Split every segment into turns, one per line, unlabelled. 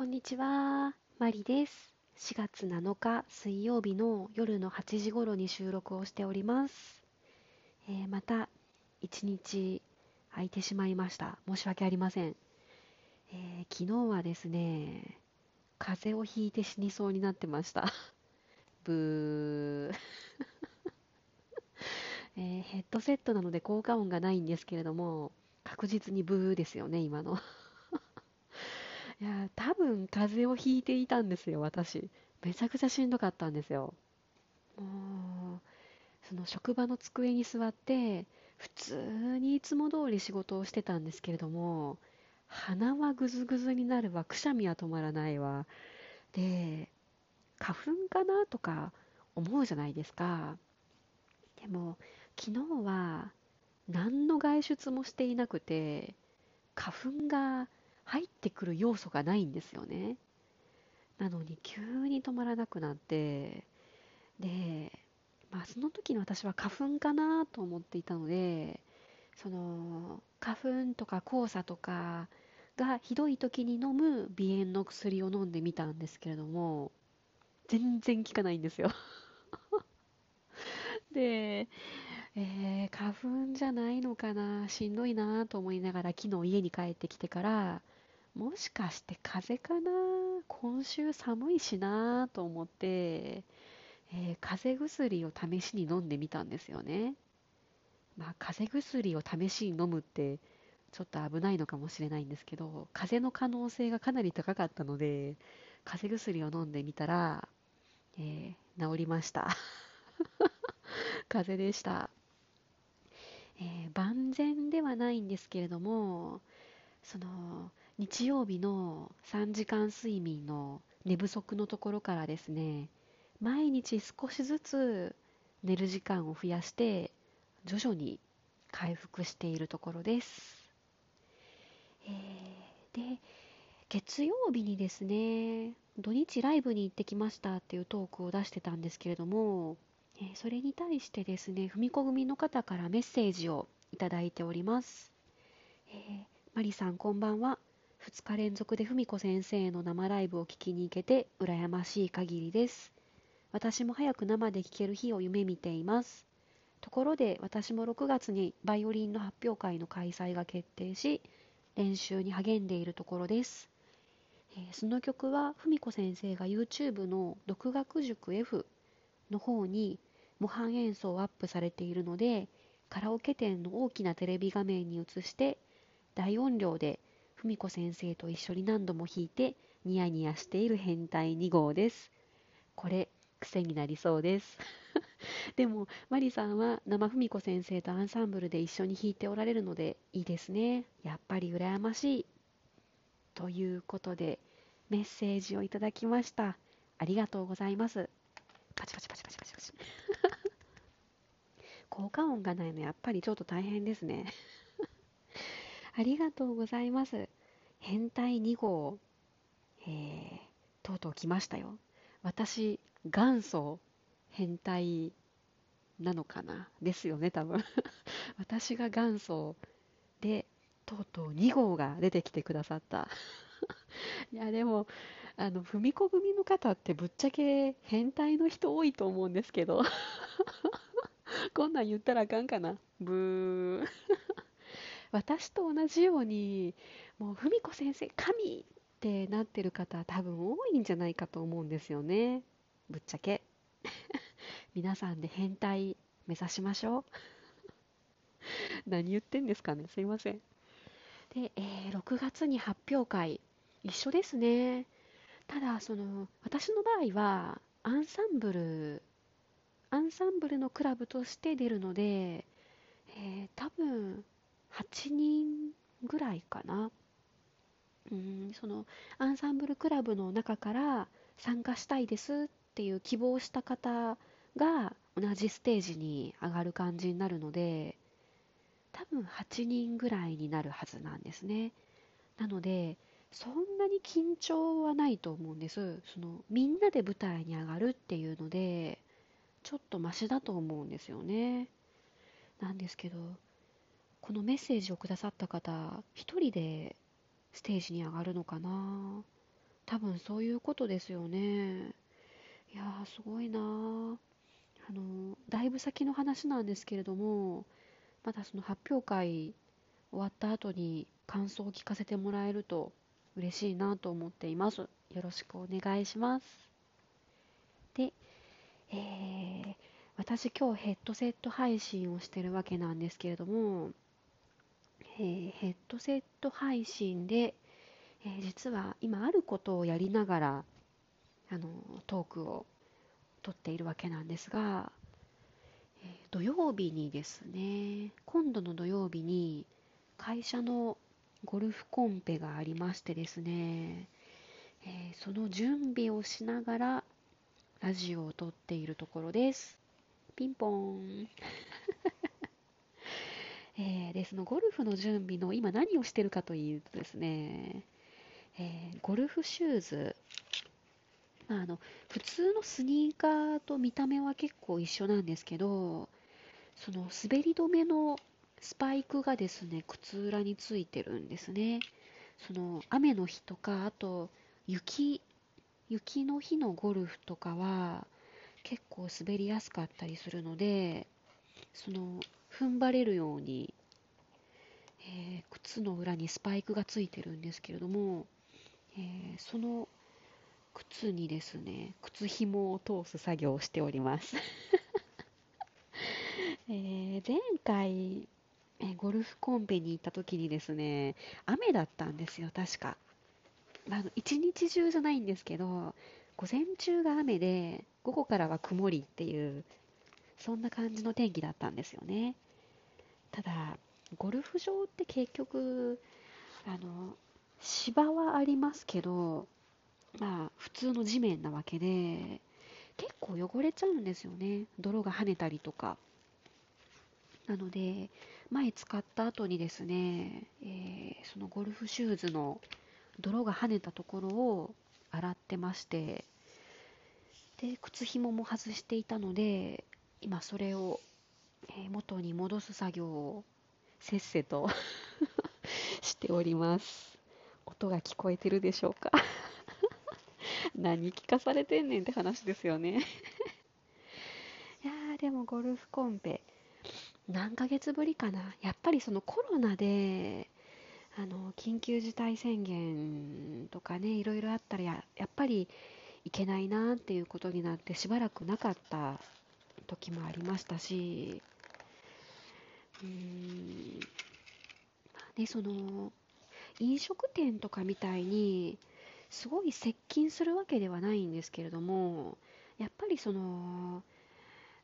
こんにちは、マリです。4月7日水曜日の夜の8時頃に収録をしております。えー、また一日空いてしまいました。申し訳ありません。えー、昨日はですね、風邪をひいて死にそうになってました。ブー。えー、ヘッドセットなので効果音がないんですけれども、確実にブーですよね、今の。いや、多分風邪をひいていたんですよ、私。めちゃくちゃしんどかったんですよ。もう、その職場の机に座って、普通にいつも通り仕事をしてたんですけれども、鼻はぐずぐずになるわ、くしゃみは止まらないわ。で、花粉かなとか思うじゃないですか。でも、昨日は何の外出もしていなくて、花粉が入ってくる要素がないんですよね。なのに急に止まらなくなって、で、まあその時の私は花粉かなと思っていたので、その花粉とか黄砂とかがひどい時に飲む鼻炎の薬を飲んでみたんですけれども、全然効かないんですよ で、えー、花粉じゃないのかな、しんどいなと思いながら昨日家に帰ってきてから、もしかして風邪かな？今週寒いしなと思って、えー、風邪薬を試しに飲んでみたんですよね。まあ、風邪薬を試しに飲むってちょっと危ないのかもしれないんですけど、風邪の可能性がかなり高かったので、風邪薬を飲んでみたら、えー、治りました。風邪でした。えー、万全ではないんですけれども、その日曜日の3時間睡眠の寝不足のところからですね毎日少しずつ寝る時間を増やして徐々に回復しているところです、えー、で月曜日にですね土日ライブに行ってきましたっていうトークを出してたんですけれども、えー、それに対してですね踏み込みの方からメッセージをいただいております、えー、マリさんこんばんは。2日連続で文子先生の生ライブを聞きに行けて羨ましい限りです。私も早く生で聴ける日を夢見ています。ところで私も6月にバイオリンの発表会の開催が決定し、練習に励んでいるところです。えー、その曲は文子先生が YouTube の独学塾 F の方に模範演奏をアップされているので、カラオケ店の大きなテレビ画面に映して大音量で文子先生と一緒に何度も弾いてニヤニヤしている変態2号です。これ、癖になりそうです。でも、マリさんは生文子先生とアンサンブルで一緒に弾いておられるのでいいですね。やっぱり羨ましい。ということで、メッセージをいただきました。ありがとうございます。パチパチパチパチパチパチ。効果音がないのやっぱりちょっと大変ですね。ありがとうございます。変態2号、えー、とうとう来ましたよ。私、元祖変態なのかな？ですよね、多分。私が元祖で、とうとう2号が出てきてくださった。いや、でも、あの、踏み子組の方ってぶっちゃけ変態の人多いと思うんですけど。こんなん言ったらあかんかな？ブー。私と同じようにもう文子先生神ってなってる方多分多いんじゃないかと思うんですよね。ぶっちゃけ。皆さんで変態目指しましょう。何言ってんですかね。すいません。で、えー、6月に発表会。一緒ですね。ただその私の場合はアンサンブルアンサンブルのクラブとして出るので、えー、多分8人ぐらいかな。うんそのアンサンブルクラブの中から参加したいですっていう希望した方が同じステージに上がる感じになるので多分8人ぐらいになるはずなんですね。なのでそんなに緊張はないと思うんです。そのみんなで舞台に上がるっていうのでちょっとマシだと思うんですよね。なんですけどこのメッセージをくださった方、一人でステージに上がるのかな？多分そういうことですよね。いやー、すごいなー。あの、だいぶ先の話なんですけれども、まだその発表会終わった後に感想を聞かせてもらえると嬉しいなと思っています。よろしくお願いします。で、えー、私今日ヘッドセット配信をしてるわけなんですけれども、えー、ヘッドセット配信で、えー、実は今あることをやりながらあのトークを撮っているわけなんですが、えー、土曜日にですね今度の土曜日に会社のゴルフコンペがありましてですね、え、その準備をしながらラジオを撮っているところです。ピンポーン。えー、で、そのゴルフの準備の今何をしてるかというとですね、えー、ゴルフシューズ、まあ、あの普通のスニーカーと見た目は結構一緒なんですけど、その滑り止めのスパイクがですね、靴裏についてるんですね。その雨の日とか、あと雪、雪の日のゴルフとかは結構滑りやすかったりするので、その踏ん張れるように、えー、靴の裏にスパイクがついてるんですけれども、えー、その靴にですね、靴紐を通す作業をしております えー、前回、えゴルフコンペに行った時にですね、雨だったんですよ、確か。あの一日中じゃないんですけど、午前中が雨で、午後からは曇りっていう、そんな感じの天気だったんですよね。ただ、ゴルフ場って結局、あの、芝はありますけど、まあ、普通の地面なわけで、結構汚れちゃうんですよね。泥が跳ねたりとか。なので、前使った後にですね、えー、そのゴルフシューズの泥が跳ねたところを洗ってまして、で、靴紐も外していたので、今それを、えー、元に戻す作業をせっせと しております。音が聞こえてるでしょうか？何聞かされてんねんって話ですよね。いやーでもゴルフコンペ何ヶ月ぶりかな。やっぱりそのコロナであの緊急事態宣言とかねいろいろあったらややっぱりいけないなっていうことになってしばらくなかった時もありましたしうーんねその飲食店とかみたいにすごい接近するわけではないんですけれどもやっぱりその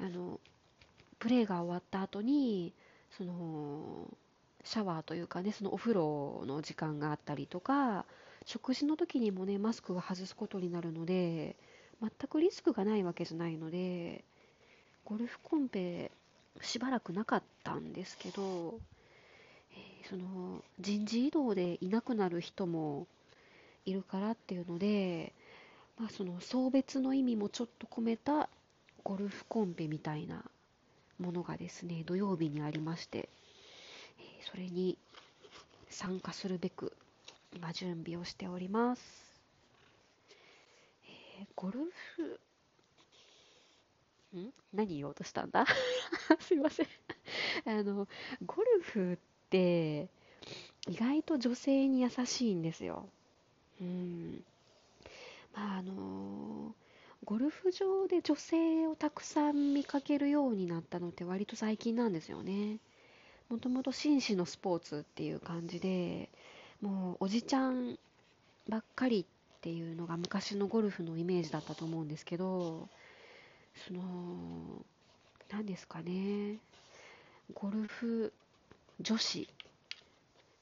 あのプレーが終わった後にそのシャワーというかねそのお風呂の時間があったりとか食事の時にもねマスクを外すことになるので全くリスクがないわけじゃないのでゴルフコンペしばらくなかったんですけど、えー、その人事異動でいなくなる人もいるからっていうので、まあ、その送別の意味もちょっと込めたゴルフコンペみたいなものがですね、土曜日にありまして、えそれに参加するべく、今準備をしております。えー、ゴルフ、ん？何言おうとしたんだ？すいませんあの、ゴルフって、意外と女性に優しいんですよ。うん。まあ、あのーゴルフ場で女性をたくさん見かけるようになったのって割と最近なんですよね。もともと紳士のスポーツっていう感じで、もうおじちゃんばっかりっていうのが昔のゴルフのイメージだったと思うんですけど、その、何ですかね、ゴルフ女子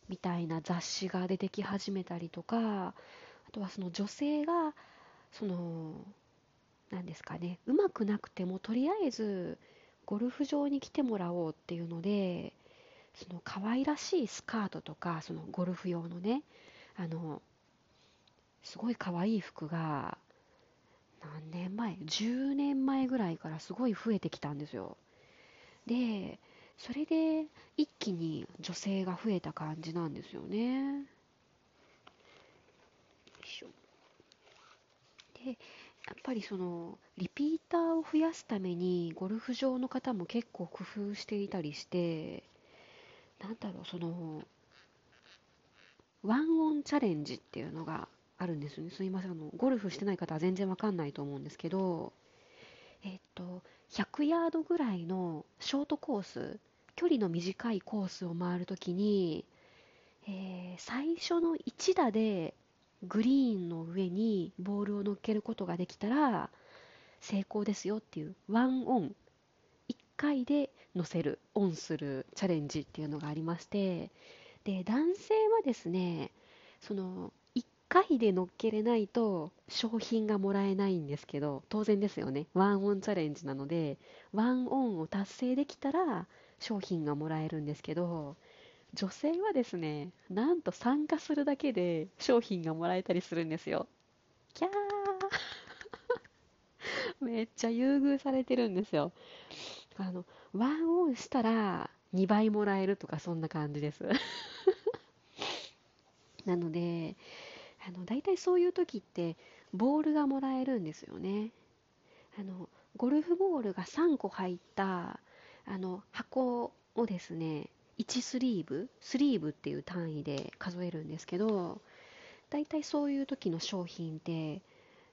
みたいな雑誌が出てき始めたりとか、あとはその女性が、そのなんですかね、うまくなくてもとりあえずゴルフ場に来てもらおうっていうので、その可愛らしいスカートとか、そのゴルフ用のね、あの、すごい可愛い服が、何年前 ?10 年前ぐらいからすごい増えてきたんですよ。で、それで一気に女性が増えた感じなんですよね。よいしょ。でやっぱりそのリピーターを増やすためにゴルフ場の方も結構工夫していたりしてなんだろうそのワンオンチャレンジっていうのがあるんですよね。すいません。あのゴルフしてない方は全然わかんないと思うんですけどえっと100ヤードぐらいのショートコース距離の短いコースを回るときに、えー、最初の1打でグリーンの上にボールを乗っけることができたら成功ですよっていうワンオン。1回で乗せるオンするチャレンジっていうのがありましてで男性はですねその回で乗っけれないと商品がもらえないんですけど当然ですよね。ワンオンチャレンジなのでワンオンを達成できたら商品がもらえるんですけど女性はですねなんと参加するだけで商品がもらえたりするんですよ。キャー。めっちゃ優遇されてるんですよ。あのワンオンしたら2倍もらえるとかそんな感じです。なのであの大体そういう時ってボールがもらえるんですよね。あのゴルフボールが3個入ったあの箱をですね1スリーブスリーブっていう単位で数えるんですけど大体そういう時の商品って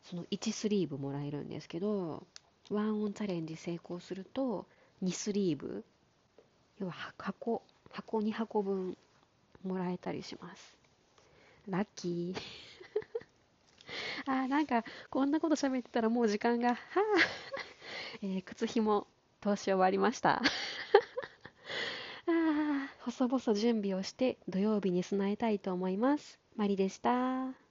その1スリーブもらえるんですけどワンオンチャレンジ成功すると2スリーブ要は箱箱2箱分もらえたりします。ラッキー。あーなんかこんなこと喋ってたらもう時間がはあ、えー、靴ひも通し終わりました。ああ細々準備をして土曜日に備えたいと思います。マリでした。